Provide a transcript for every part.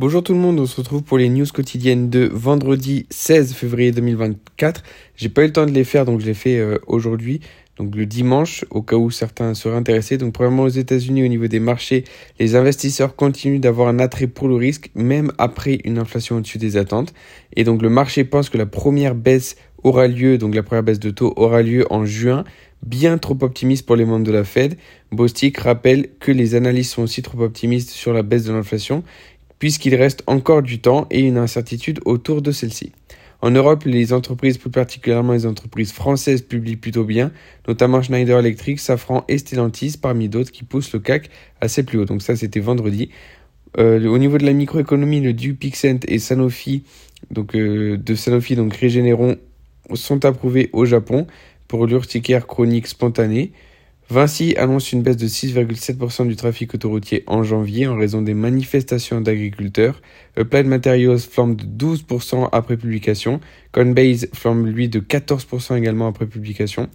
Bonjour tout le monde, on se retrouve pour les news quotidiennes de vendredi 16 février 2024. J'ai pas eu le temps de les faire donc je les fais euh, aujourd'hui, donc le dimanche, au cas où certains seraient intéressés. Donc premièrement aux États-Unis au niveau des marchés, les investisseurs continuent d'avoir un attrait pour le risque même après une inflation au-dessus des attentes. Et donc le marché pense que la première baisse aura lieu, donc la première baisse de taux aura lieu en juin, bien trop optimiste pour les membres de la Fed. Bostic rappelle que les analystes sont aussi trop optimistes sur la baisse de l'inflation puisqu'il reste encore du temps et une incertitude autour de celle-ci. En Europe, les entreprises, plus particulièrement les entreprises françaises, publient plutôt bien, notamment Schneider Electric, Safran et Stellantis, parmi d'autres qui poussent le CAC assez plus haut. Donc ça, c'était vendredi. Euh, au niveau de la microéconomie, le Dupixent et Sanofi, donc euh, de Sanofi, donc Regeneron, sont approuvés au Japon pour l'urticaire chronique spontanée. Vinci annonce une baisse de 6,7% du trafic autoroutier en janvier en raison des manifestations d'agriculteurs. Applied Materials flambe de 12% après publication. Coinbase flambe lui de 14% également après publication.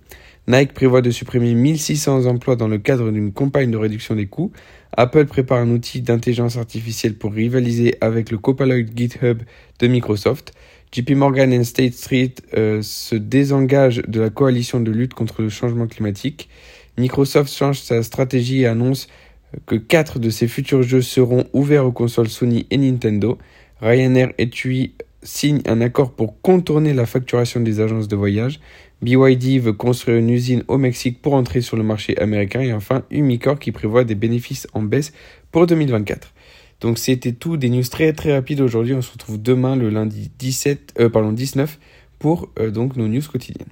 Nike prévoit de supprimer 1600 emplois dans le cadre d'une campagne de réduction des coûts. Apple prépare un outil d'intelligence artificielle pour rivaliser avec le Copilot GitHub de Microsoft. JP Morgan et State Street euh, se désengagent de la coalition de lutte contre le changement climatique. Microsoft change sa stratégie et annonce que quatre de ses futurs jeux seront ouverts aux consoles Sony et Nintendo. Ryanair et TUI signent un accord pour contourner la facturation des agences de voyage. BYD veut construire une usine au Mexique pour entrer sur le marché américain. Et enfin, Umicore qui prévoit des bénéfices en baisse pour 2024. Donc c'était tout, des news très très rapides aujourd'hui. On se retrouve demain le lundi 17, euh, pardon, 19 pour euh, donc nos news quotidiennes.